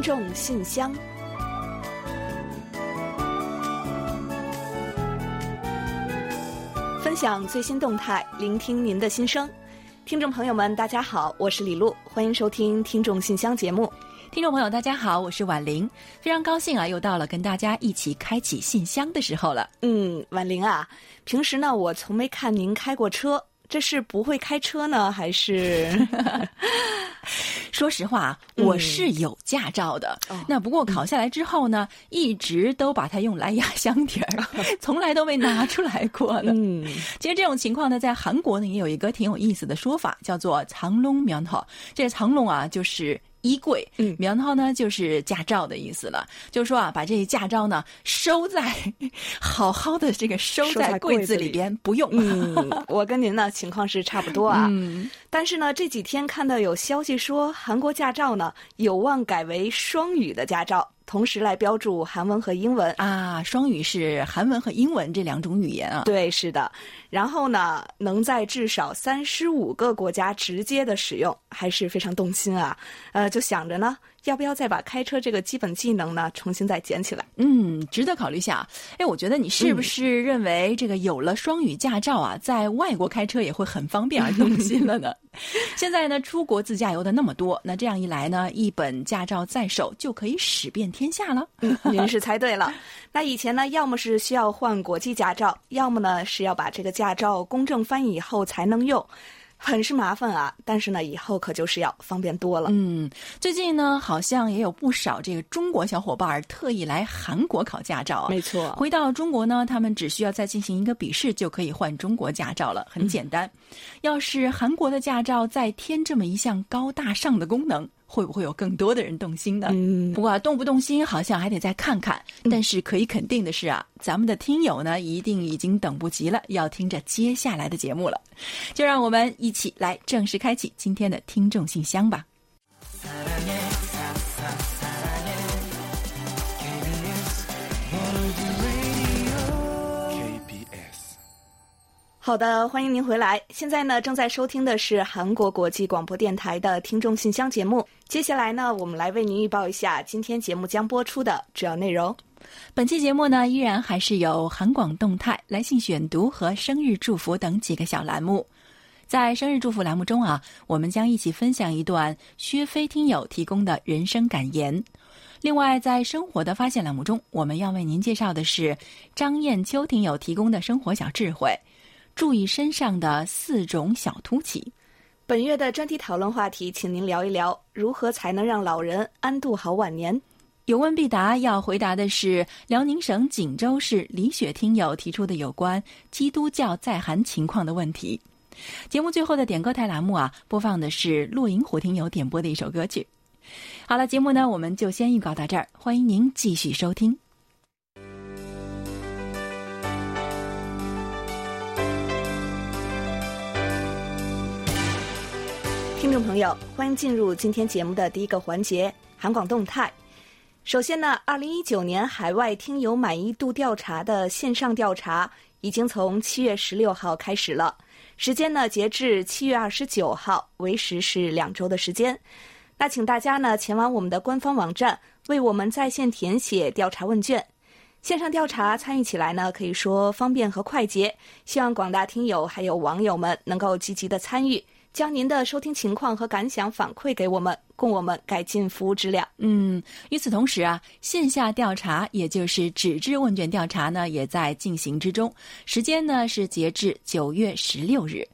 听众信箱，分享最新动态，聆听您的心声。听众朋友们，大家好，我是李璐，欢迎收听《听众信箱》节目。听众朋友，大家好，我是婉玲，非常高兴啊，又到了跟大家一起开启信箱的时候了。嗯，婉玲啊，平时呢，我从没看您开过车，这是不会开车呢，还是？说实话，我是有驾照的。那不过考下来之后呢，一直都把它用来压箱底儿，从来都没拿出来过呢。嗯，其实这种情况呢，在韩国呢也有一个挺有意思的说法，叫做“藏龙苗头”。这“藏龙”啊，就是。衣柜，嗯，然后呢，就是驾照的意思了。就是说啊，把这驾照呢收在 好好的这个收在柜子里边，不用。嗯，我跟您呢情况是差不多啊。嗯，但是呢，这几天看到有消息说，韩国驾照呢有望改为双语的驾照。同时来标注韩文和英文啊，双语是韩文和英文这两种语言啊。对，是的。然后呢，能在至少三十五个国家直接的使用，还是非常动心啊。呃，就想着呢。要不要再把开车这个基本技能呢重新再捡起来？嗯，值得考虑下。哎，我觉得你是不是认为这个有了双语驾照啊，在外国开车也会很方便 而动心了呢？现在呢，出国自驾游的那么多，那这样一来呢，一本驾照在手就可以使遍天下了。您是猜对了。那以前呢，要么是需要换国际驾照，要么呢是要把这个驾照公证翻译以后才能用。很是麻烦啊，但是呢，以后可就是要方便多了。嗯，最近呢，好像也有不少这个中国小伙伴特意来韩国考驾照啊。没错，回到中国呢，他们只需要再进行一个笔试，就可以换中国驾照了，很简单。要是韩国的驾照再添这么一项高大上的功能。会不会有更多的人动心呢？嗯，不过动不动心好像还得再看看。但是可以肯定的是啊，咱们的听友呢一定已经等不及了，要听着接下来的节目了。就让我们一起来正式开启今天的听众信箱吧。好的，欢迎您回来。现在呢，正在收听的是韩国国际广播电台的听众信箱节目。接下来呢，我们来为您预报一下今天节目将播出的主要内容。本期节目呢，依然还是有韩广动态、来信选读和生日祝福等几个小栏目。在生日祝福栏目中啊，我们将一起分享一段薛飞听友提供的人生感言。另外，在生活的发现栏目中，我们要为您介绍的是张艳秋听友提供的生活小智慧。注意身上的四种小凸起。本月的专题讨论话题，请您聊一聊如何才能让老人安度好晚年。有问必答，要回答的是辽宁省锦州市李雪听友提出的有关基督教在韩情况的问题。节目最后的点歌台栏目啊，播放的是陆银虎听友点播的一首歌曲。好了，节目呢，我们就先预告到这儿，欢迎您继续收听。听众朋友，欢迎进入今天节目的第一个环节——韩广动态。首先呢，二零一九年海外听友满意度调查的线上调查已经从七月十六号开始了，时间呢截至七月二十九号，为时是两周的时间。那请大家呢前往我们的官方网站，为我们在线填写调查问卷。线上调查参与起来呢，可以说方便和快捷。希望广大听友还有网友们能够积极的参与。将您的收听情况和感想反馈给我们，供我们改进服务质量。嗯，与此同时啊，线下调查，也就是纸质问卷调查呢，也在进行之中。时间呢是截至九月十六日。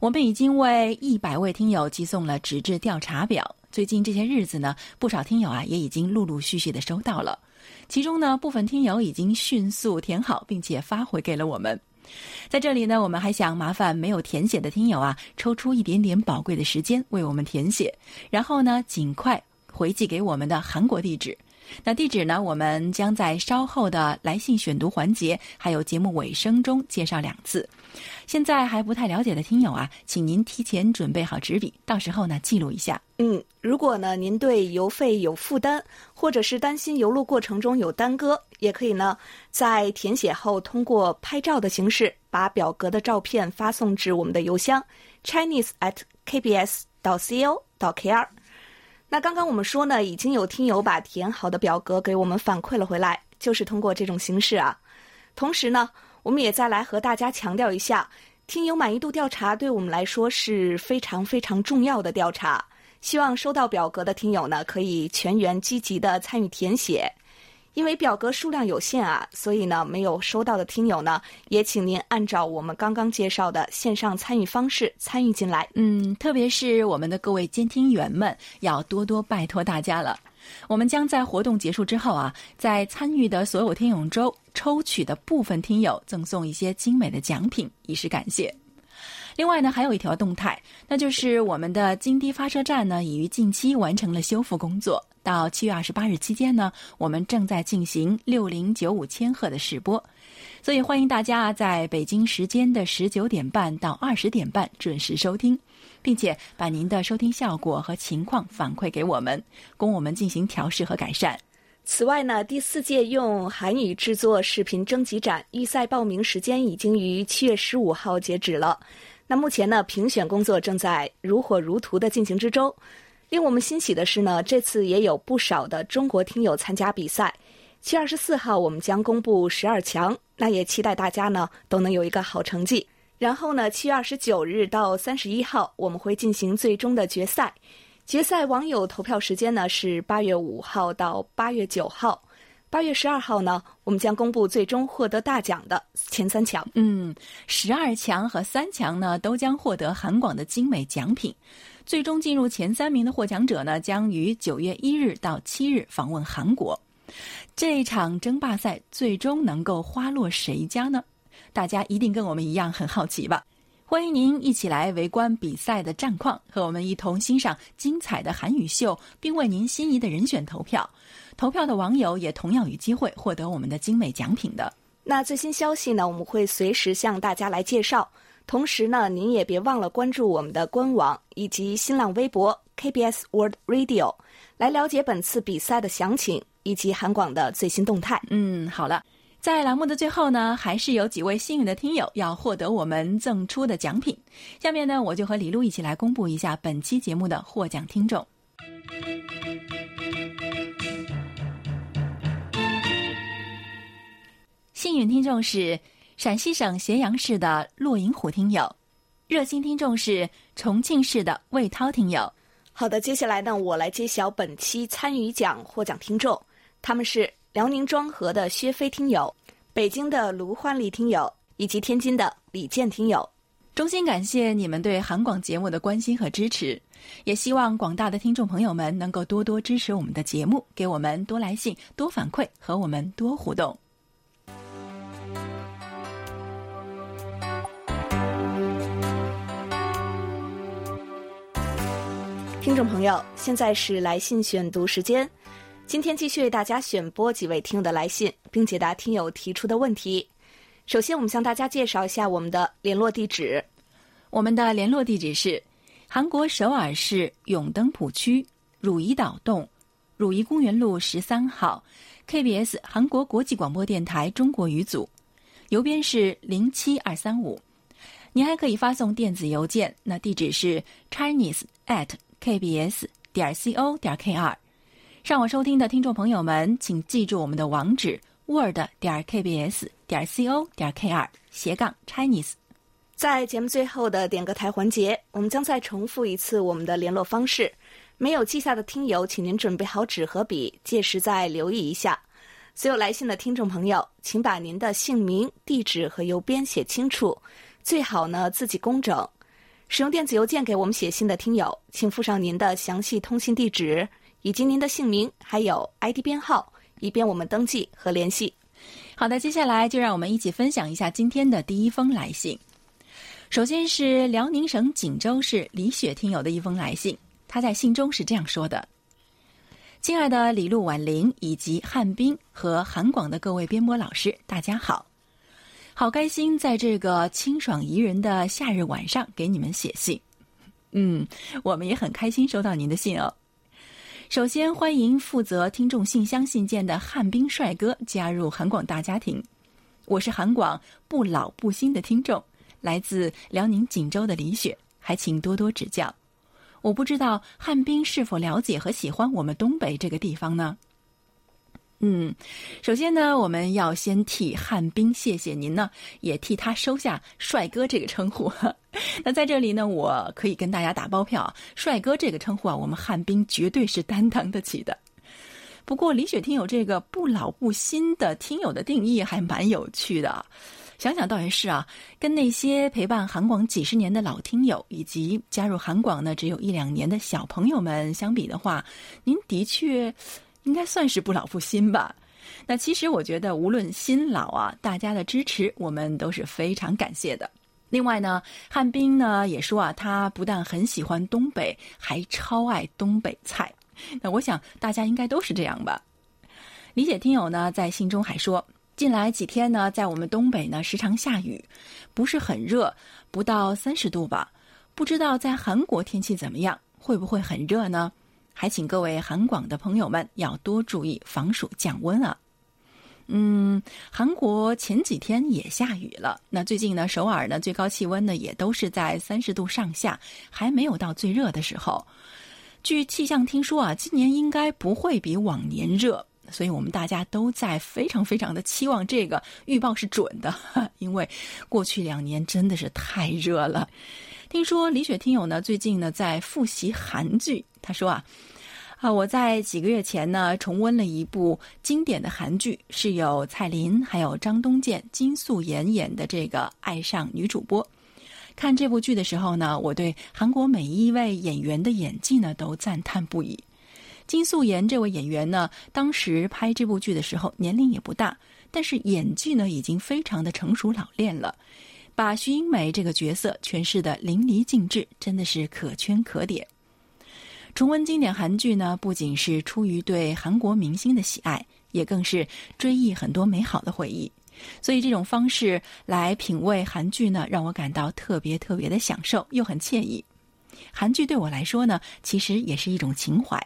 我们已经为一百位听友寄送了纸质调查表。最近这些日子呢，不少听友啊也已经陆陆续续的收到了。其中呢，部分听友已经迅速填好，并且发回给了我们。在这里呢，我们还想麻烦没有填写的听友啊，抽出一点点宝贵的时间为我们填写，然后呢，尽快回寄给我们的韩国地址。那地址呢，我们将在稍后的来信选读环节，还有节目尾声中介绍两次。现在还不太了解的听友啊，请您提前准备好纸笔，到时候呢记录一下。嗯，如果呢您对邮费有负担，或者是担心邮路过程中有耽搁，也可以呢在填写后通过拍照的形式，把表格的照片发送至我们的邮箱 chinese at kbs 到 co 到 kr。那刚刚我们说呢，已经有听友把填好的表格给我们反馈了回来，就是通过这种形式啊。同时呢，我们也再来和大家强调一下，听友满意度调查对我们来说是非常非常重要的调查。希望收到表格的听友呢，可以全员积极的参与填写。因为表格数量有限啊，所以呢，没有收到的听友呢，也请您按照我们刚刚介绍的线上参与方式参与进来。嗯，特别是我们的各位监听员们，要多多拜托大家了。我们将在活动结束之后啊，在参与的所有听友中抽取的部分听友赠送一些精美的奖品，以示感谢。另外呢，还有一条动态，那就是我们的金堤发射站呢，已于近期完成了修复工作。到七月二十八日期间呢，我们正在进行六零九五千赫的试播，所以欢迎大家在北京时间的十九点半到二十点半准时收听，并且把您的收听效果和情况反馈给我们，供我们进行调试和改善。此外呢，第四届用韩语制作视频征集展预赛报名时间已经于七月十五号截止了。那目前呢，评选工作正在如火如荼的进行之中。令我们欣喜的是呢，这次也有不少的中国听友参加比赛。七月二十四号，我们将公布十二强，那也期待大家呢都能有一个好成绩。然后呢，七月二十九日到三十一号，我们会进行最终的决赛。决赛网友投票时间呢是八月五号到八月九号。八月十二号呢，我们将公布最终获得大奖的前三强。嗯，十二强和三强呢，都将获得韩广的精美奖品。最终进入前三名的获奖者呢，将于九月一日到七日访问韩国。这场争霸赛最终能够花落谁家呢？大家一定跟我们一样很好奇吧？欢迎您一起来围观比赛的战况，和我们一同欣赏精彩的韩语秀，并为您心仪的人选投票。投票的网友也同样有机会获得我们的精美奖品的。那最新消息呢？我们会随时向大家来介绍。同时呢，您也别忘了关注我们的官网以及新浪微博 KBS World Radio，来了解本次比赛的详情以及韩广的最新动态。嗯，好了，在栏目的最后呢，还是有几位幸运的听友要获得我们赠出的奖品。下面呢，我就和李璐一起来公布一下本期节目的获奖听众。幸运听众是陕西省咸阳市的骆银虎听友，热心听众是重庆市的魏涛听友。好的，接下来呢，我来揭晓本期参与奖获奖听众，他们是辽宁庄河的薛飞听友、北京的卢焕丽听友以及天津的李健听友。衷心感谢你们对韩广节目的关心和支持，也希望广大的听众朋友们能够多多支持我们的节目，给我们多来信、多反馈和我们多互动。听众朋友，现在是来信选读时间。今天继续为大家选播几位听友的来信，并解答听友提出的问题。首先，我们向大家介绍一下我们的联络地址。我们的联络地址是韩国首尔市永登浦区汝矣岛洞汝矣公园路十三号，KBS 韩国国际广播电台中国语组，邮编是零七二三五。您还可以发送电子邮件，那地址是 Chinese at。kbs 点 co 点 kr，上网收听的听众朋友们，请记住我们的网址：word 点 kbs 点 co 点 kr 斜杠 chinese。在节目最后的点歌台环节，我们将再重复一次我们的联络方式。没有记下的听友，请您准备好纸和笔，届时再留意一下。所有来信的听众朋友，请把您的姓名、地址和邮编写清楚，最好呢字迹工整。使用电子邮件给我们写信的听友，请附上您的详细通信地址以及您的姓名，还有 ID 编号，以便我们登记和联系。好的，接下来就让我们一起分享一下今天的第一封来信。首先是辽宁省锦州市李雪听友的一封来信，他在信中是这样说的：“亲爱的李璐、婉玲以及汉斌和韩广的各位编播老师，大家好。”好开心，在这个清爽宜人的夏日晚上给你们写信。嗯，我们也很开心收到您的信哦。首先欢迎负责听众信箱信件的汉斌帅哥加入韩广大家庭。我是韩广不老不新的听众，来自辽宁锦州的李雪，还请多多指教。我不知道汉滨是否了解和喜欢我们东北这个地方呢？嗯，首先呢，我们要先替汉斌谢谢您呢，也替他收下“帅哥”这个称呼。那在这里呢，我可以跟大家打包票，“帅哥”这个称呼啊，我们汉斌绝对是担当得起的。不过李雪听友这个不老不新的听友的定义还蛮有趣的，想想倒也是啊，跟那些陪伴韩广几十年的老听友，以及加入韩广呢只有一两年的小朋友们相比的话，您的确。应该算是不老不新吧。那其实我觉得，无论新老啊，大家的支持我们都是非常感谢的。另外呢，汉斌呢也说啊，他不但很喜欢东北，还超爱东北菜。那我想大家应该都是这样吧。理解听友呢在信中还说，近来几天呢，在我们东北呢时常下雨，不是很热，不到三十度吧？不知道在韩国天气怎么样，会不会很热呢？还请各位韩广的朋友们要多注意防暑降温啊！嗯，韩国前几天也下雨了。那最近呢，首尔呢最高气温呢也都是在三十度上下，还没有到最热的时候。据气象听说啊，今年应该不会比往年热，所以我们大家都在非常非常的期望这个预报是准的，因为过去两年真的是太热了。听说李雪听友呢最近呢在复习韩剧，他说啊，啊我在几个月前呢重温了一部经典的韩剧，是有蔡琳还有张东健、金素妍演的这个《爱上女主播》。看这部剧的时候呢，我对韩国每一位演员的演技呢都赞叹不已。金素妍这位演员呢，当时拍这部剧的时候年龄也不大，但是演技呢已经非常的成熟老练了。把徐英美这个角色诠释的淋漓尽致，真的是可圈可点。重温经典韩剧呢，不仅是出于对韩国明星的喜爱，也更是追忆很多美好的回忆。所以这种方式来品味韩剧呢，让我感到特别特别的享受，又很惬意。韩剧对我来说呢，其实也是一种情怀。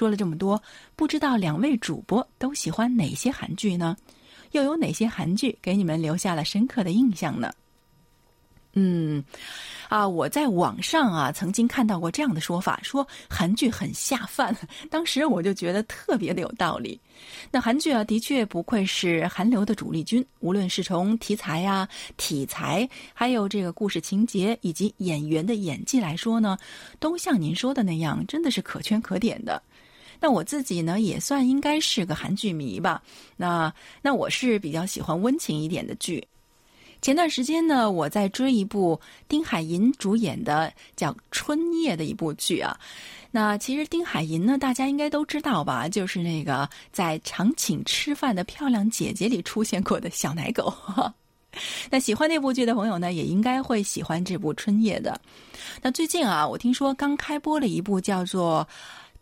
说了这么多，不知道两位主播都喜欢哪些韩剧呢？又有哪些韩剧给你们留下了深刻的印象呢？嗯，啊，我在网上啊曾经看到过这样的说法，说韩剧很下饭。当时我就觉得特别的有道理。那韩剧啊，的确不愧是韩流的主力军，无论是从题材啊、题材，还有这个故事情节以及演员的演技来说呢，都像您说的那样，真的是可圈可点的。那我自己呢，也算应该是个韩剧迷吧。那那我是比较喜欢温情一点的剧。前段时间呢，我在追一部丁海寅主演的叫《春夜》的一部剧啊。那其实丁海寅呢，大家应该都知道吧，就是那个在《常请吃饭的漂亮姐姐》里出现过的小奶狗。那喜欢那部剧的朋友呢，也应该会喜欢这部《春夜》的。那最近啊，我听说刚开播了一部叫做。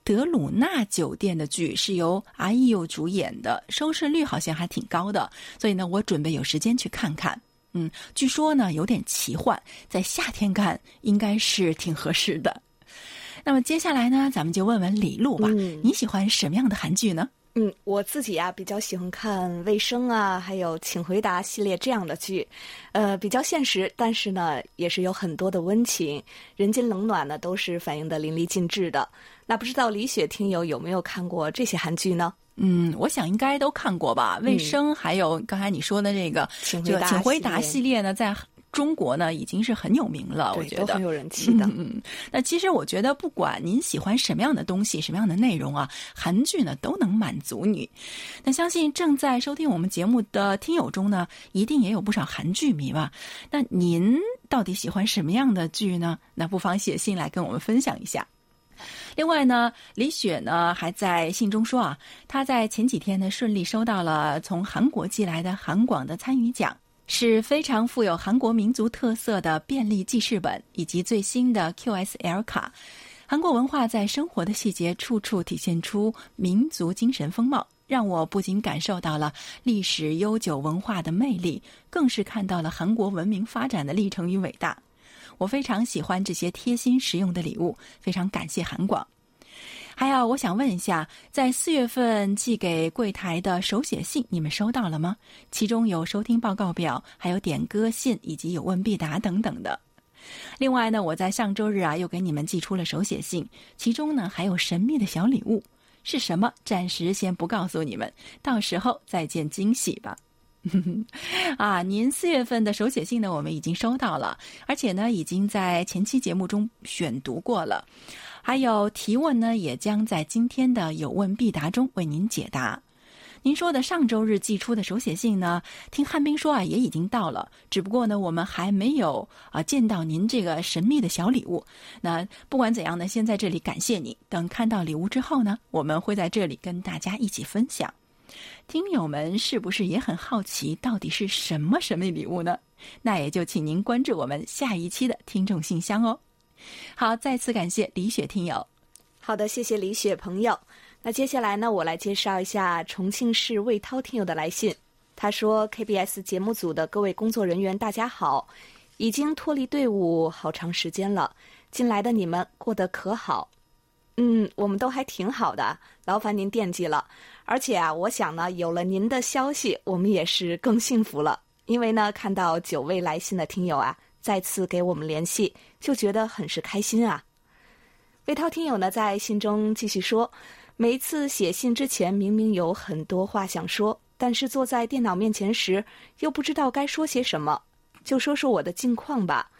德鲁纳酒店的剧是由阿义佑主演的，收视率好像还挺高的，所以呢，我准备有时间去看看。嗯，据说呢有点奇幻，在夏天看应该是挺合适的。那么接下来呢，咱们就问问李璐吧，你喜欢什么样的韩剧呢？嗯，我自己啊比较喜欢看《卫生》啊，还有《请回答》系列这样的剧，呃，比较现实，但是呢，也是有很多的温情，人间冷暖呢，都是反映的淋漓尽致的。那不知道李雪听友有没有看过这些韩剧呢？嗯，我想应该都看过吧，《卫生》还有刚才你说的这个《就请回答》系列呢，在。中国呢已经是很有名了，我觉得很有人气的。嗯，那其实我觉得，不管您喜欢什么样的东西、什么样的内容啊，韩剧呢都能满足你。那相信正在收听我们节目的听友中呢，一定也有不少韩剧迷吧？那您到底喜欢什么样的剧呢？那不妨写信来跟我们分享一下。另外呢，李雪呢还在信中说啊，她在前几天呢顺利收到了从韩国寄来的韩广的参与奖。是非常富有韩国民族特色的便利记事本，以及最新的 QSL 卡。韩国文化在生活的细节处处体现出民族精神风貌，让我不仅感受到了历史悠久文化的魅力，更是看到了韩国文明发展的历程与伟大。我非常喜欢这些贴心实用的礼物，非常感谢韩广。还有，我想问一下，在四月份寄给柜台的手写信，你们收到了吗？其中有收听报告表，还有点歌信，以及有问必答等等的。另外呢，我在上周日啊又给你们寄出了手写信，其中呢还有神秘的小礼物，是什么？暂时先不告诉你们，到时候再见惊喜吧。啊，您四月份的手写信呢，我们已经收到了，而且呢已经在前期节目中选读过了，还有提问呢，也将在今天的有问必答中为您解答。您说的上周日寄出的手写信呢？听汉斌说啊，也已经到了，只不过呢，我们还没有啊见到您这个神秘的小礼物。那不管怎样呢，先在这里感谢你。等看到礼物之后呢，我们会在这里跟大家一起分享。听友们是不是也很好奇，到底是什么神秘礼物呢？那也就请您关注我们下一期的听众信箱哦。好，再次感谢李雪听友。好的，谢谢李雪朋友。那接下来呢，我来介绍一下重庆市魏涛听友的来信。他说：“KBS 节目组的各位工作人员，大家好，已经脱离队伍好长时间了，进来的你们过得可好？嗯，我们都还挺好的，劳烦您惦记了。而且啊，我想呢，有了您的消息，我们也是更幸福了。因为呢，看到九位来信的听友啊，再次给我们联系，就觉得很是开心啊。”魏涛听友呢，在信中继续说。每一次写信之前，明明有很多话想说，但是坐在电脑面前时，又不知道该说些什么。就说说我的近况吧。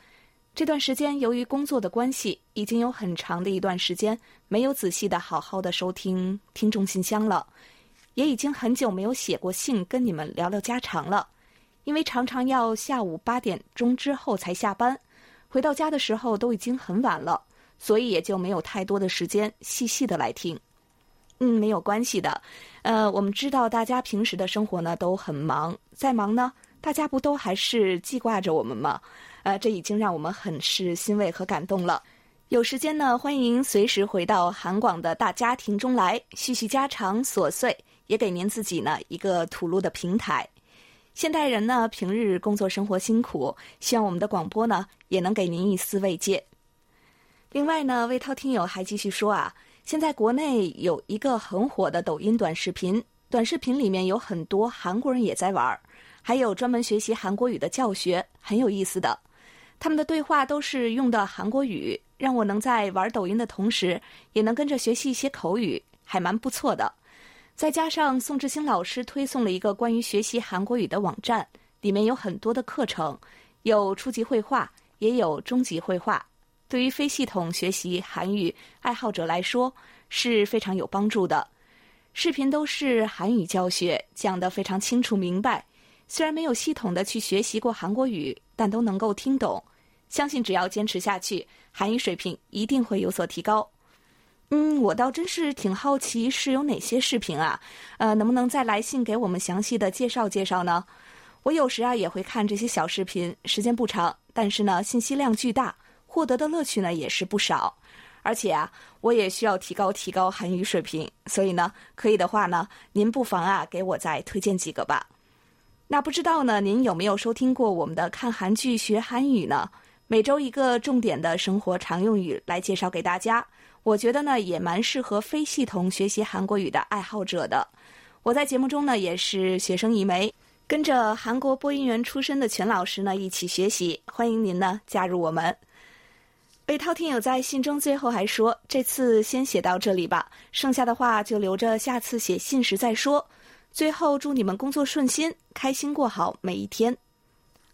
这段时间由于工作的关系，已经有很长的一段时间没有仔细的好好的收听听众信箱了，也已经很久没有写过信跟你们聊聊家常了。因为常常要下午八点钟之后才下班，回到家的时候都已经很晚了，所以也就没有太多的时间细细的来听。嗯，没有关系的。呃，我们知道大家平时的生活呢都很忙，再忙呢，大家不都还是记挂着我们吗？呃，这已经让我们很是欣慰和感动了。有时间呢，欢迎随时回到韩广的大家庭中来，叙叙家常琐碎，也给您自己呢一个吐露的平台。现代人呢，平日工作生活辛苦，希望我们的广播呢也能给您一丝慰藉。另外呢，魏涛听友还继续说啊。现在国内有一个很火的抖音短视频，短视频里面有很多韩国人也在玩，还有专门学习韩国语的教学，很有意思的。他们的对话都是用的韩国语，让我能在玩抖音的同时，也能跟着学习一些口语，还蛮不错的。再加上宋志兴老师推送了一个关于学习韩国语的网站，里面有很多的课程，有初级绘画，也有中级绘画。对于非系统学习韩语爱好者来说是非常有帮助的。视频都是韩语教学，讲得非常清楚明白。虽然没有系统的去学习过韩国语，但都能够听懂。相信只要坚持下去，韩语水平一定会有所提高。嗯，我倒真是挺好奇是有哪些视频啊？呃，能不能再来信给我们详细的介绍介绍呢？我有时啊也会看这些小视频，时间不长，但是呢信息量巨大。获得的乐趣呢也是不少，而且啊，我也需要提高提高韩语水平，所以呢，可以的话呢，您不妨啊给我再推荐几个吧。那不知道呢，您有没有收听过我们的看韩剧学韩语呢？每周一个重点的生活常用语来介绍给大家，我觉得呢也蛮适合非系统学习韩国语的爱好者的。我在节目中呢也是学生一枚，跟着韩国播音员出身的全老师呢一起学习，欢迎您呢加入我们。北涛听友在信中最后还说：“这次先写到这里吧，剩下的话就留着下次写信时再说。”最后祝你们工作顺心，开心过好每一天。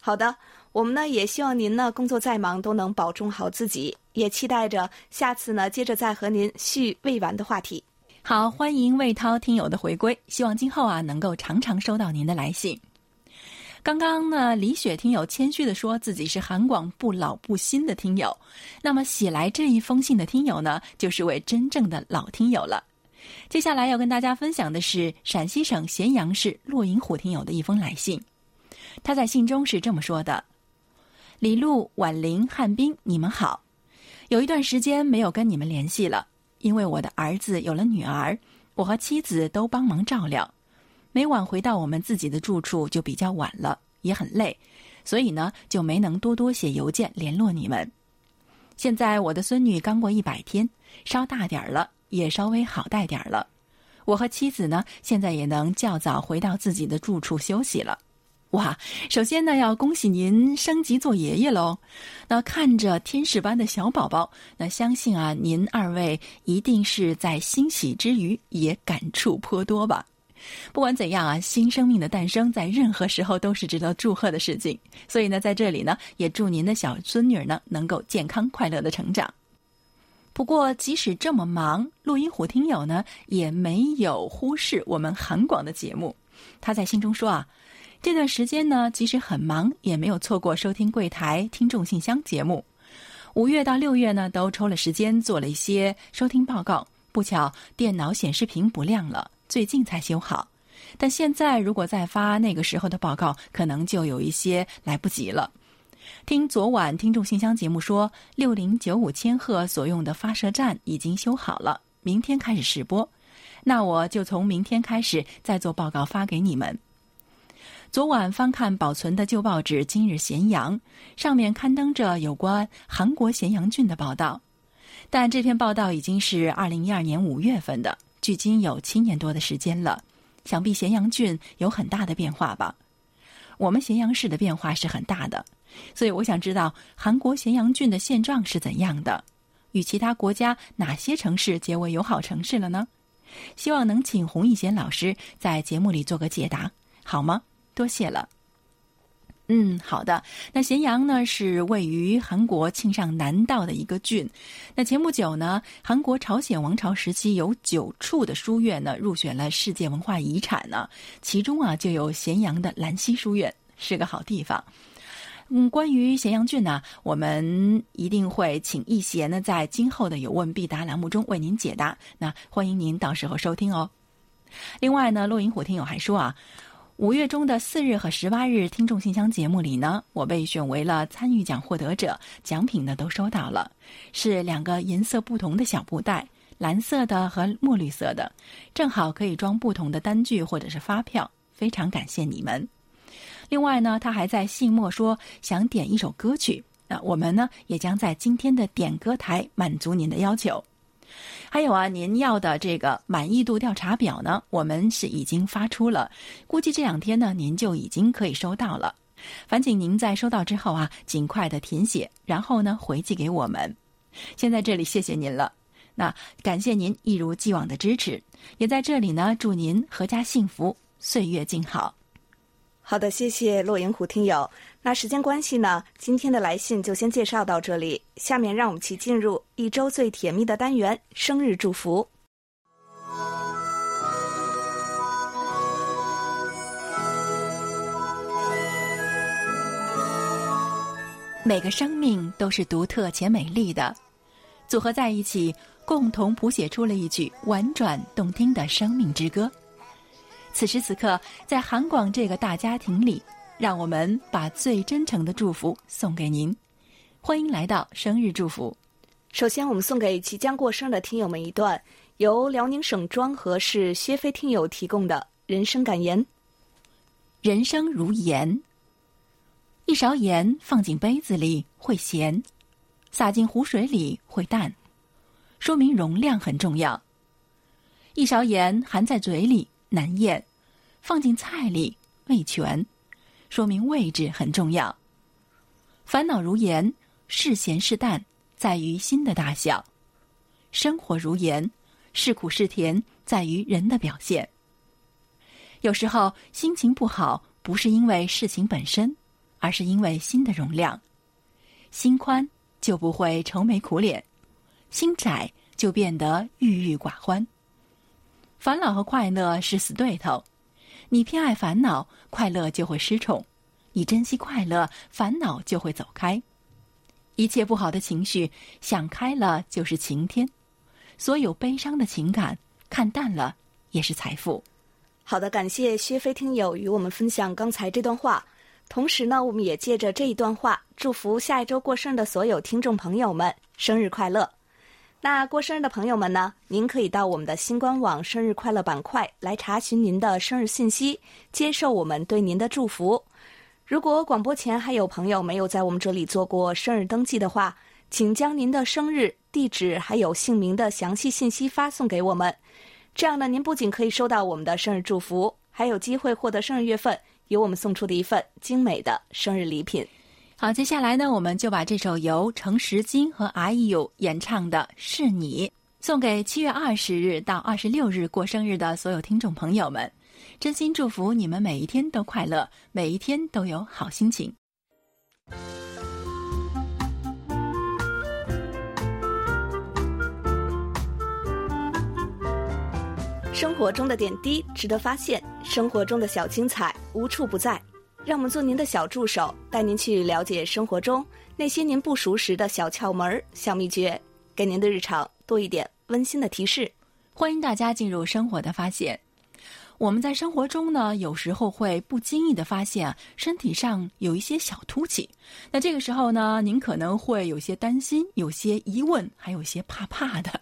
好的，我们呢也希望您呢工作再忙都能保重好自己，也期待着下次呢接着再和您续未完的话题。好，欢迎魏涛听友的回归，希望今后啊能够常常收到您的来信。刚刚呢，李雪听友谦虚的说自己是韩广不老不新的听友，那么写来这一封信的听友呢，就是位真正的老听友了。接下来要跟大家分享的是陕西省咸阳市骆银虎听友的一封来信，他在信中是这么说的：“李璐、婉玲、汉斌，你们好，有一段时间没有跟你们联系了，因为我的儿子有了女儿，我和妻子都帮忙照料。”每晚回到我们自己的住处就比较晚了，也很累，所以呢就没能多多写邮件联络你们。现在我的孙女刚过一百天，稍大点儿了，也稍微好带点儿了。我和妻子呢现在也能较早回到自己的住处休息了。哇，首先呢，要恭喜您升级做爷爷喽！那看着天使般的小宝宝，那相信啊，您二位一定是在欣喜之余也感触颇多吧。不管怎样啊，新生命的诞生在任何时候都是值得祝贺的事情。所以呢，在这里呢，也祝您的小孙女呢能够健康快乐的成长。不过，即使这么忙，录音虎听友呢也没有忽视我们韩广的节目。他在信中说啊。这段时间呢，即使很忙，也没有错过收听柜台听众信箱节目。五月到六月呢，都抽了时间做了一些收听报告。不巧，电脑显示屏不亮了，最近才修好。但现在如果再发那个时候的报告，可能就有一些来不及了。听昨晚听众信箱节目说，六零九五千赫所用的发射站已经修好了，明天开始试播。那我就从明天开始再做报告发给你们。昨晚翻看保存的旧报纸《今日咸阳》，上面刊登着有关韩国咸阳郡的报道，但这篇报道已经是二零一二年五月份的，距今有七年多的时间了。想必咸阳郡有很大的变化吧？我们咸阳市的变化是很大的，所以我想知道韩国咸阳郡的现状是怎样的，与其他国家哪些城市结为友好城市了呢？希望能请洪一贤老师在节目里做个解答，好吗？多谢了。嗯，好的。那咸阳呢，是位于韩国庆尚南道的一个郡。那前不久呢，韩国朝鲜王朝时期有九处的书院呢入选了世界文化遗产呢，其中啊就有咸阳的兰溪书院，是个好地方。嗯，关于咸阳郡呢，我们一定会请易贤呢在今后的有问必答栏目中为您解答。那欢迎您到时候收听哦。另外呢，录音虎听友还说啊。五月中的四日和十八日听众信箱节目里呢，我被选为了参与奖获得者，奖品呢都收到了，是两个颜色不同的小布袋，蓝色的和墨绿色的，正好可以装不同的单据或者是发票，非常感谢你们。另外呢，他还在信末说想点一首歌曲，那我们呢也将在今天的点歌台满足您的要求。还有啊，您要的这个满意度调查表呢，我们是已经发出了，估计这两天呢，您就已经可以收到了。烦请您在收到之后啊，尽快的填写，然后呢回寄给我们。先在这里谢谢您了，那感谢您一如既往的支持，也在这里呢祝您阖家幸福，岁月静好。好的，谢谢洛阳虎听友。那时间关系呢，今天的来信就先介绍到这里。下面让我们一起进入一周最甜蜜的单元——生日祝福。每个生命都是独特且美丽的，组合在一起，共同谱写出了一曲婉转动听的生命之歌。此时此刻，在韩广这个大家庭里，让我们把最真诚的祝福送给您。欢迎来到生日祝福。首先，我们送给即将过生的听友们一段由辽宁省庄河市薛飞听友提供的人生感言：人生如盐，一勺盐放进杯子里会咸，撒进湖水里会淡，说明容量很重要。一勺盐含在嘴里。难咽，放进菜里味全，说明位置很重要。烦恼如盐，是咸是淡，在于心的大小；生活如盐，是苦是甜，在于人的表现。有时候心情不好，不是因为事情本身，而是因为心的容量。心宽就不会愁眉苦脸，心窄就变得郁郁寡欢。烦恼和快乐是死对头，你偏爱烦恼，快乐就会失宠；你珍惜快乐，烦恼就会走开。一切不好的情绪，想开了就是晴天；所有悲伤的情感，看淡了也是财富。好的，感谢薛飞听友与我们分享刚才这段话。同时呢，我们也借着这一段话，祝福下一周过生日的所有听众朋友们生日快乐。那过生日的朋友们呢？您可以到我们的新官网“生日快乐”板块来查询您的生日信息，接受我们对您的祝福。如果广播前还有朋友没有在我们这里做过生日登记的话，请将您的生日、地址还有姓名的详细信息发送给我们。这样呢，您不仅可以收到我们的生日祝福，还有机会获得生日月份，由我们送出的一份精美的生日礼品。好，接下来呢，我们就把这首由程石金和 IU 演唱的《是你》送给七月二十日到二十六日过生日的所有听众朋友们，真心祝福你们每一天都快乐，每一天都有好心情。生活中的点滴值得发现，生活中的小精彩无处不在。让我们做您的小助手，带您去了解生活中那些您不熟识的小窍门、小秘诀，给您的日常多一点温馨的提示。欢迎大家进入生活的发现。我们在生活中呢，有时候会不经意的发现身体上有一些小凸起。那这个时候呢，您可能会有些担心，有些疑问，还有些怕怕的。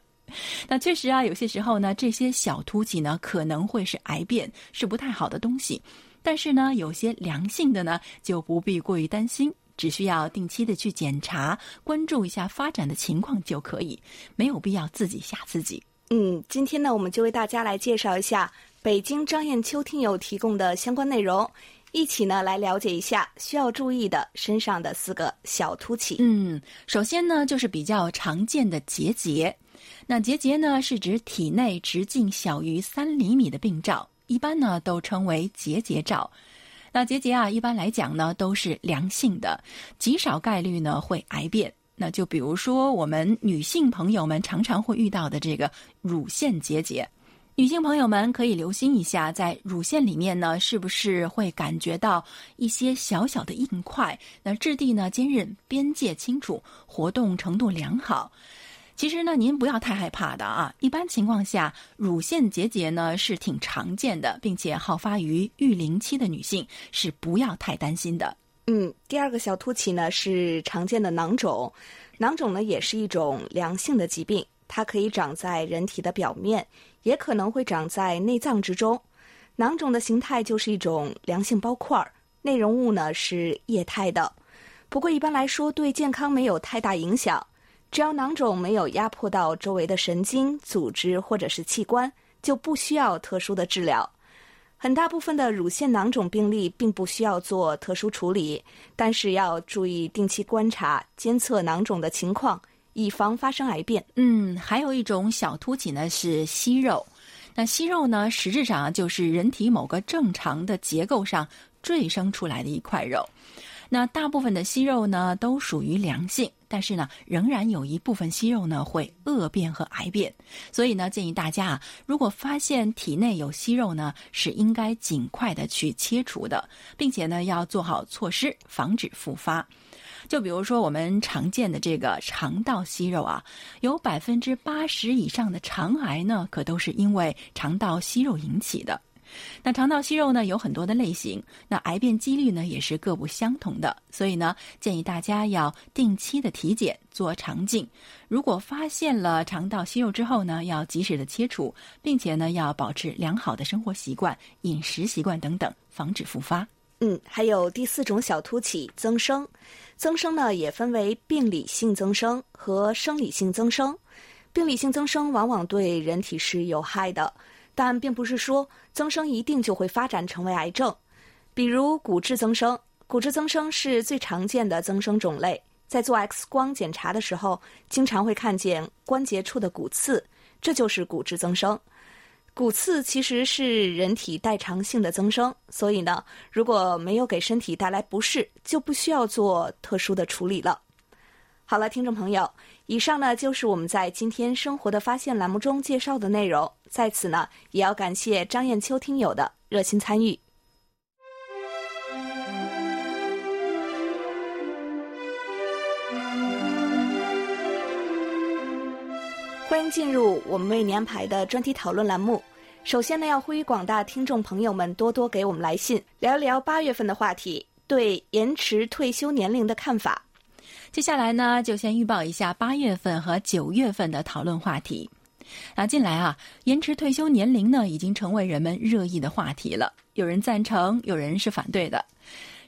那确实啊，有些时候呢，这些小凸起呢，可能会是癌变，是不太好的东西。但是呢，有些良性的呢，就不必过于担心，只需要定期的去检查，关注一下发展的情况就可以，没有必要自己吓自己。嗯，今天呢，我们就为大家来介绍一下北京张艳秋听友提供的相关内容，一起呢来了解一下需要注意的身上的四个小凸起。嗯，首先呢，就是比较常见的结节，那结节呢是指体内直径小于三厘米的病灶。一般呢都称为结节灶，那结节啊一般来讲呢都是良性的，极少概率呢会癌变。那就比如说我们女性朋友们常常会遇到的这个乳腺结节，女性朋友们可以留心一下，在乳腺里面呢是不是会感觉到一些小小的硬块？那质地呢坚韧，边界清楚，活动程度良好。其实呢，您不要太害怕的啊。一般情况下，乳腺结节呢是挺常见的，并且好发于育龄期的女性，是不要太担心的。嗯，第二个小凸起呢是常见的囊肿，囊肿呢也是一种良性的疾病，它可以长在人体的表面，也可能会长在内脏之中。囊肿的形态就是一种良性包块，内容物呢是液态的，不过一般来说对健康没有太大影响。只要囊肿没有压迫到周围的神经、组织或者是器官，就不需要特殊的治疗。很大部分的乳腺囊肿病例并不需要做特殊处理，但是要注意定期观察、监测囊肿的情况，以防发生癌变。嗯，还有一种小凸起呢是息肉，那息肉呢实质上就是人体某个正常的结构上赘生出来的一块肉。那大部分的息肉呢都属于良性。但是呢，仍然有一部分息肉呢会恶变和癌变，所以呢，建议大家啊，如果发现体内有息肉呢，是应该尽快的去切除的，并且呢，要做好措施防止复发。就比如说我们常见的这个肠道息肉啊，有百分之八十以上的肠癌呢，可都是因为肠道息肉引起的。那肠道息肉呢有很多的类型，那癌变几率呢也是各不相同的，所以呢建议大家要定期的体检做肠镜。如果发现了肠道息肉之后呢，要及时的切除，并且呢要保持良好的生活习惯、饮食习惯等等，防止复发。嗯，还有第四种小凸起增生，增生呢也分为病理性增生和生理性增生。病理性增生往往对人体是有害的。但并不是说增生一定就会发展成为癌症，比如骨质增生，骨质增生是最常见的增生种类。在做 X 光检查的时候，经常会看见关节处的骨刺，这就是骨质增生。骨刺其实是人体代偿性的增生，所以呢，如果没有给身体带来不适，就不需要做特殊的处理了。好了，听众朋友，以上呢就是我们在今天《生活的发现》栏目中介绍的内容。在此呢，也要感谢张艳秋听友的热心参与。欢迎进入我们为您安排的专题讨论栏目。首先呢，要呼吁广大听众朋友们多多给我们来信，聊一聊八月份的话题，对延迟退休年龄的看法。接下来呢，就先预报一下八月份和九月份的讨论话题。那近来啊，延迟退休年龄呢，已经成为人们热议的话题了。有人赞成，有人是反对的。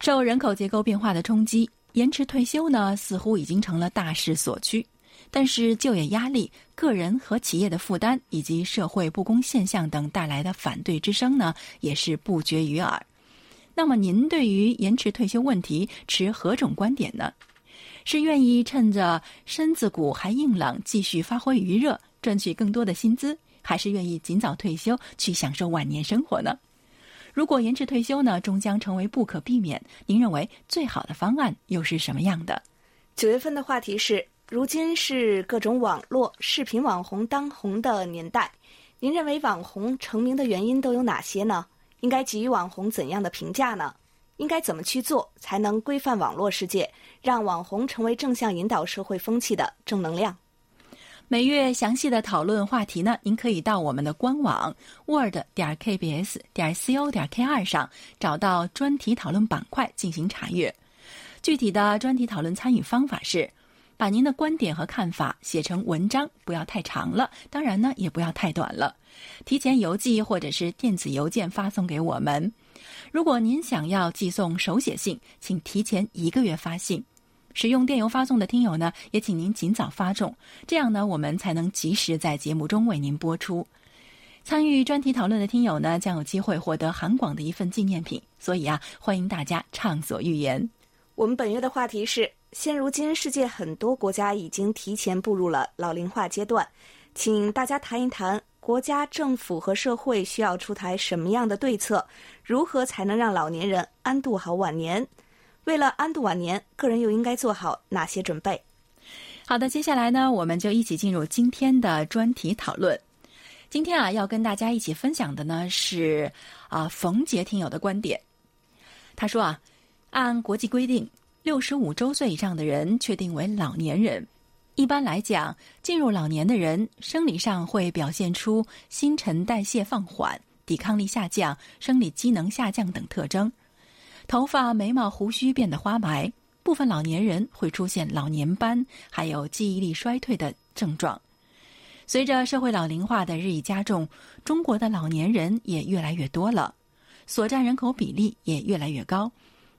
受人口结构变化的冲击，延迟退休呢，似乎已经成了大势所趋。但是，就业压力、个人和企业的负担，以及社会不公现象等带来的反对之声呢，也是不绝于耳。那么您对于延迟退休问题持何种观点呢？是愿意趁着身子骨还硬朗继续发挥余热，赚取更多的薪资，还是愿意尽早退休去享受晚年生活呢？如果延迟退休呢，终将成为不可避免，您认为最好的方案又是什么样的？九月份的话题是：如今是各种网络视频网红当红的年代，您认为网红成名的原因都有哪些呢？应该给予网红怎样的评价呢？应该怎么去做才能规范网络世界，让网红成为正向引导社会风气的正能量？每月详细的讨论话题呢，您可以到我们的官网 word 点 kbs 点 co 点 k 二上找到专题讨论板块进行查阅。具体的专题讨论参与方法是。把您的观点和看法写成文章，不要太长了，当然呢，也不要太短了。提前邮寄或者是电子邮件发送给我们。如果您想要寄送手写信，请提前一个月发信。使用电邮发送的听友呢，也请您尽早发送，这样呢，我们才能及时在节目中为您播出。参与专题讨论的听友呢，将有机会获得韩广的一份纪念品。所以啊，欢迎大家畅所欲言。我们本月的话题是。现如今，世界很多国家已经提前步入了老龄化阶段，请大家谈一谈国家、政府和社会需要出台什么样的对策？如何才能让老年人安度好晚年？为了安度晚年，个人又应该做好哪些准备？好的，接下来呢，我们就一起进入今天的专题讨论。今天啊，要跟大家一起分享的呢是啊，冯杰听友的观点。他说啊，按国际规定。六十五周岁以上的人确定为老年人。一般来讲，进入老年的人生理上会表现出新陈代谢放缓、抵抗力下降、生理机能下降等特征，头发、眉毛、胡须变得花白。部分老年人会出现老年斑，还有记忆力衰退的症状。随着社会老龄化的日益加重，中国的老年人也越来越多了，所占人口比例也越来越高。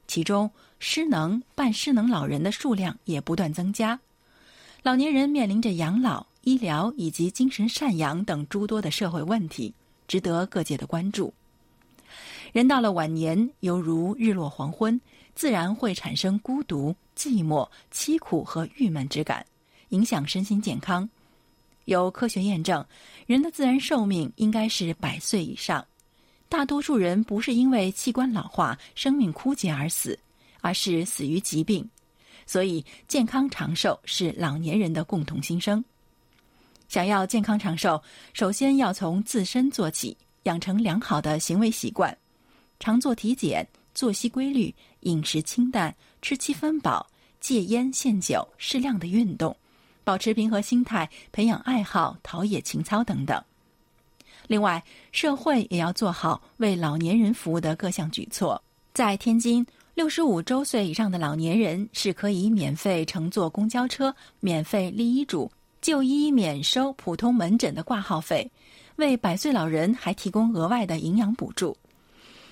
其中，失能、半失能老人的数量也不断增加，老年人面临着养老、医疗以及精神赡养等诸多的社会问题，值得各界的关注。人到了晚年，犹如日落黄昏，自然会产生孤独、寂寞、凄苦和郁闷之感，影响身心健康。有科学验证，人的自然寿命应该是百岁以上。大多数人不是因为器官老化、生命枯竭而死，而是死于疾病。所以，健康长寿是老年人的共同心声。想要健康长寿，首先要从自身做起，养成良好的行为习惯，常做体检，作息规律，饮食清淡，吃七分饱，戒烟限酒，适量的运动，保持平和心态，培养爱好，陶冶情操等等。另外，社会也要做好为老年人服务的各项举措。在天津，六十五周岁以上的老年人是可以免费乘坐公交车、免费立医嘱、就医免收普通门诊的挂号费，为百岁老人还提供额外的营养补助。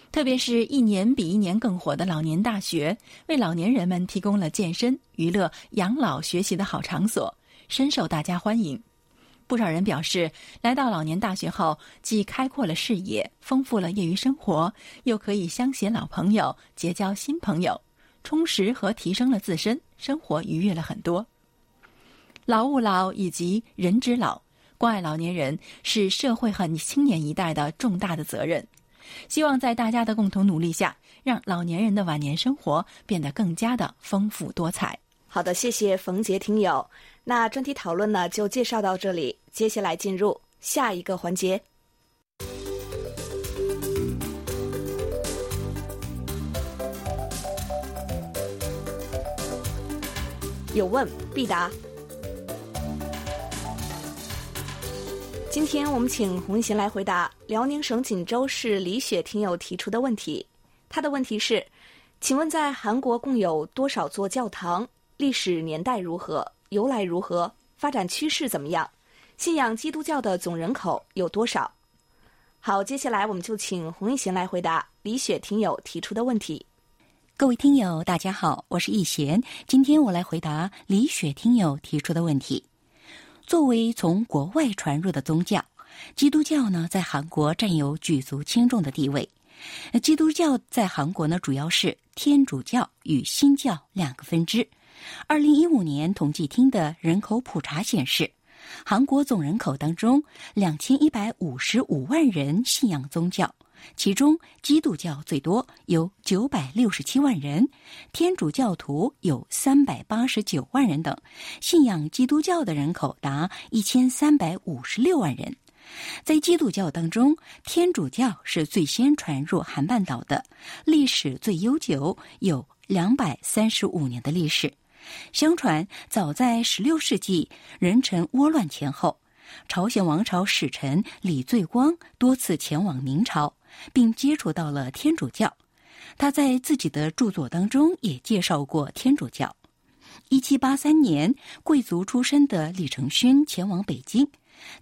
特别是一年比一年更火的老年大学，为老年人们提供了健身、娱乐、养老、学习的好场所，深受大家欢迎。不少人表示，来到老年大学后，既开阔了视野，丰富了业余生活，又可以相携老朋友，结交新朋友，充实和提升了自身，生活愉悦了很多。老吾老以及人之老，关爱老年人是社会和青年一代的重大的责任。希望在大家的共同努力下，让老年人的晚年生活变得更加的丰富多彩。好的，谢谢冯杰听友。那专题讨论呢，就介绍到这里。接下来进入下一个环节，有问必答。今天我们请洪贤来回答辽宁省锦州市李雪听友提出的问题。他的问题是：请问在韩国共有多少座教堂？历史年代如何？由来如何？发展趋势怎么样？信仰基督教的总人口有多少？好，接下来我们就请洪一贤来回答李雪听友提出的问题。各位听友，大家好，我是易贤，今天我来回答李雪听友提出的问题。作为从国外传入的宗教，基督教呢，在韩国占有举足轻重的地位。那基督教在韩国呢，主要是天主教与新教两个分支。二零一五年统计厅的人口普查显示，韩国总人口当中，两千一百五十五万人信仰宗教。其中，基督教最多，有九百六十七万人；天主教徒有三百八十九万人等，信仰基督教的人口达一千三百五十六万人。在基督教当中，天主教是最先传入韩半岛的，历史最悠久，有两百三十五年的历史。相传，早在十六世纪人臣倭乱前后，朝鲜王朝使臣李最光多次前往明朝。并接触到了天主教，他在自己的著作当中也介绍过天主教。一七八三年，贵族出身的李承勋前往北京，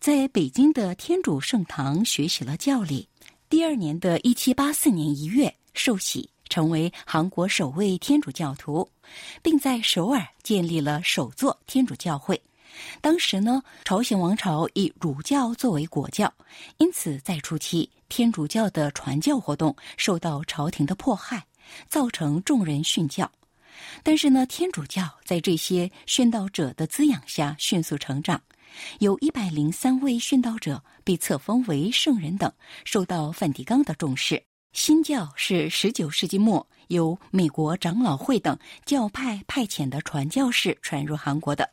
在北京的天主圣堂学习了教理。第二年的一七八四年一月，受洗成为韩国首位天主教徒，并在首尔建立了首座天主教会。当时呢，朝鲜王朝以儒教作为国教，因此在初期。天主教的传教活动受到朝廷的迫害，造成众人殉教。但是呢，天主教在这些殉道者的滋养下迅速成长，有一百零三位殉道者被册封为圣人等，受到梵蒂冈的重视。新教是十九世纪末由美国长老会等教派派遣的传教士传入韩国的。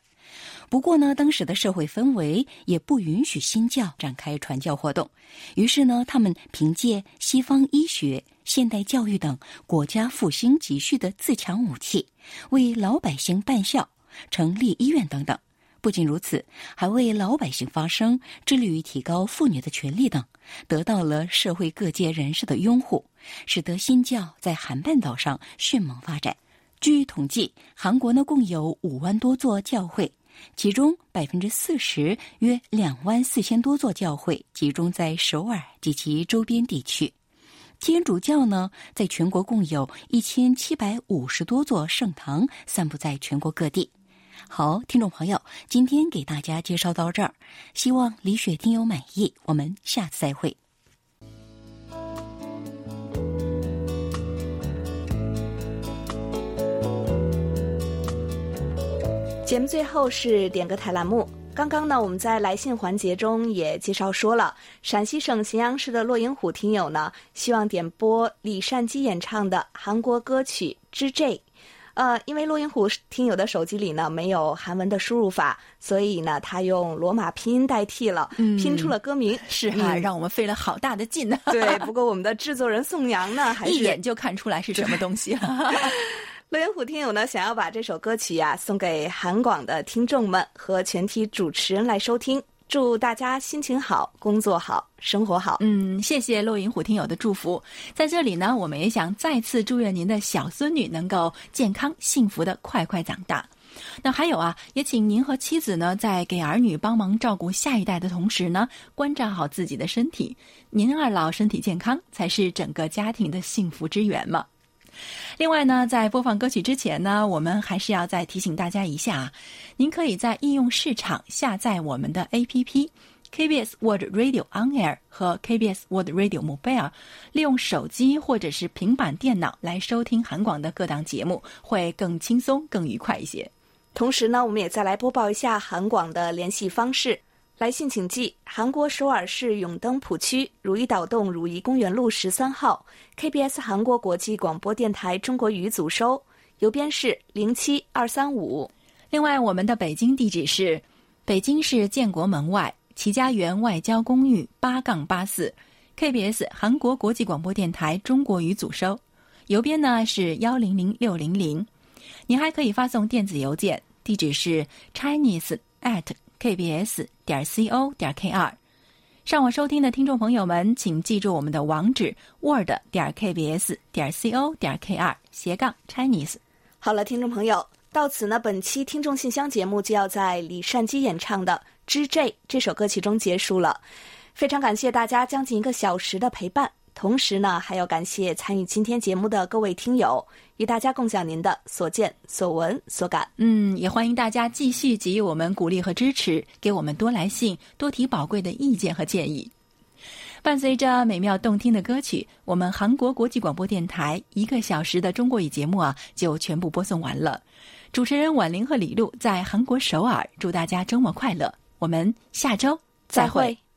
不过呢，当时的社会氛围也不允许新教展开传教活动，于是呢，他们凭借西方医学、现代教育等国家复兴急需的自强武器，为老百姓办校、成立医院等等。不仅如此，还为老百姓发声，致力于提高妇女的权利等，得到了社会各界人士的拥护，使得新教在韩半岛上迅猛发展。据统计，韩国呢共有五万多座教会。其中百分之四十，约两万四千多座教会集中在首尔及其周边地区。天主教呢，在全国共有一千七百五十多座圣堂，散布在全国各地。好，听众朋友，今天给大家介绍到这儿，希望李雪听友满意。我们下次再会。节目最后是点歌台栏目。刚刚呢，我们在来信环节中也介绍说了，陕西省咸阳市的骆银虎听友呢，希望点播李善基演唱的韩国歌曲《之 J》。呃，因为落音虎听友的手机里呢没有韩文的输入法，所以呢，他用罗马拼音代替了，拼出了歌名。是哈，让我们费了好大的劲呢。对，不过我们的制作人宋阳呢，还是一眼就看出来是什么东西了。乐言虎听友呢，想要把这首歌曲呀送给韩广的听众们和全体主持人来收听，祝大家心情好，工作好，生活好。嗯，谢谢乐银虎听友的祝福，在这里呢，我们也想再次祝愿您的小孙女能够健康幸福的快快长大。那还有啊，也请您和妻子呢，在给儿女帮忙照顾下一代的同时呢，关照好自己的身体。您二老身体健康，才是整个家庭的幸福之源嘛。另外呢，在播放歌曲之前呢，我们还是要再提醒大家一下啊，您可以在应用市场下载我们的 APP KBS World Radio On Air 和 KBS World Radio Mobile，利用手机或者是平板电脑来收听韩广的各档节目，会更轻松、更愉快一些。同时呢，我们也再来播报一下韩广的联系方式。来信请寄韩国首尔市永登浦区汝矣岛洞汝矣公园路十三号 KBS 韩国国际广播电台中国语组收，邮编是零七二三五。另外，我们的北京地址是北京市建国门外齐家园外交公寓八杠八四 KBS 韩国国际广播电台中国语组收，邮编呢是幺零零六零零。您还可以发送电子邮件，地址是 Chinese at。Kbs 点 co 点 kr，上网收听的听众朋友们，请记住我们的网址：word 点 kbs 点 co 点 kr 斜杠 Chinese。好了，听众朋友，到此呢，本期听众信箱节目就要在李善基演唱的《之 J》这首歌曲中结束了。非常感谢大家将近一个小时的陪伴。同时呢，还要感谢参与今天节目的各位听友，与大家共享您的所见所闻所感。嗯，也欢迎大家继续给予我们鼓励和支持，给我们多来信，多提宝贵的意见和建议。伴随着美妙动听的歌曲，我们韩国国际广播电台一个小时的中国语节目啊，就全部播送完了。主持人婉玲和李璐在韩国首尔，祝大家周末快乐。我们下周再会。